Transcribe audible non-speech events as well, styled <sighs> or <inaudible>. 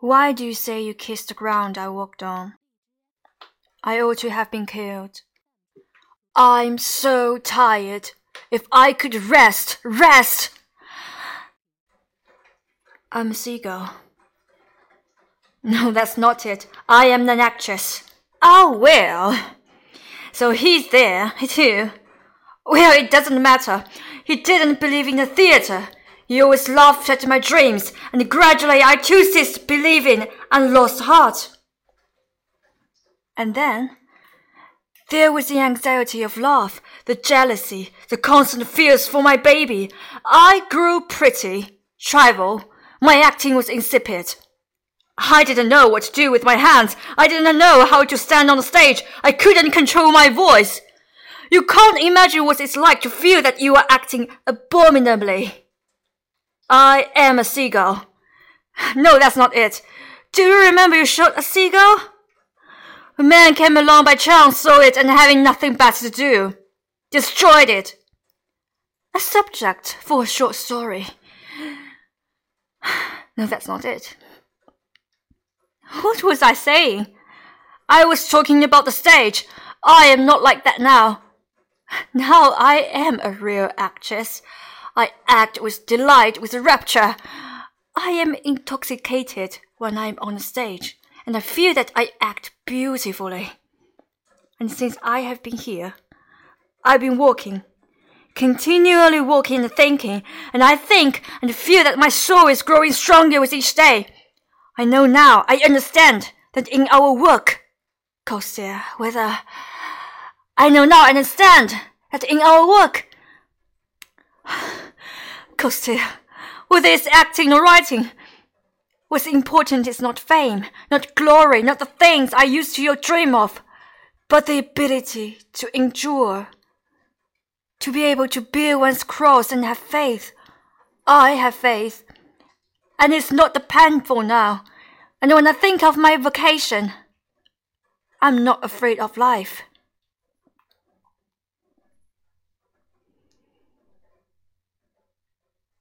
Why do you say you kissed the ground I walked on? I ought to have been killed. I'm so tired. If I could rest, rest! I'm a seagull. <laughs> No, that's not it. I am an actress. Oh, well. So he's there, <laughs> too. Well, it doesn't matter. He didn't believe in the theatre. He always laughed at my dreams, and gradually I too ceased believing and lost heart. And then there was the anxiety of love, the jealousy, the constant fears for my baby. I grew pretty, tribal. My acting was insipid. I didn't know what to do with my hands. I didn't know how to stand on the stage. I couldn't control my voice. You can't imagine what it's like to feel that you are acting abominably. I am a seagull. No, that's not it. Do you remember you shot a seagull? A man came along by chance, saw it, and having nothing better to do, destroyed it. A subject for a short story. <sighs> No, that's not it. What was I saying? I was talking about the stage. I am not like that now. <sighs> Now I am a real actress. I act with delight, with rapture. I am intoxicated when I am on the stage, and I feel that I act beautifully. And since I have been here, I've been walking, continually walking and thinking, and I think and feel that my soul is growing stronger with each day. I know now, I understand that in our work, Kostya, whether I know now, I understand that in our work, Kostya, whether it's acting or writing, what's important is not fame, not glory, not the things I used to dream of, but the ability to endure, to be able to bear one's cross and have faith. I have faith, and it's not the painful now. And when I think of my vocation, I'm not afraid of life.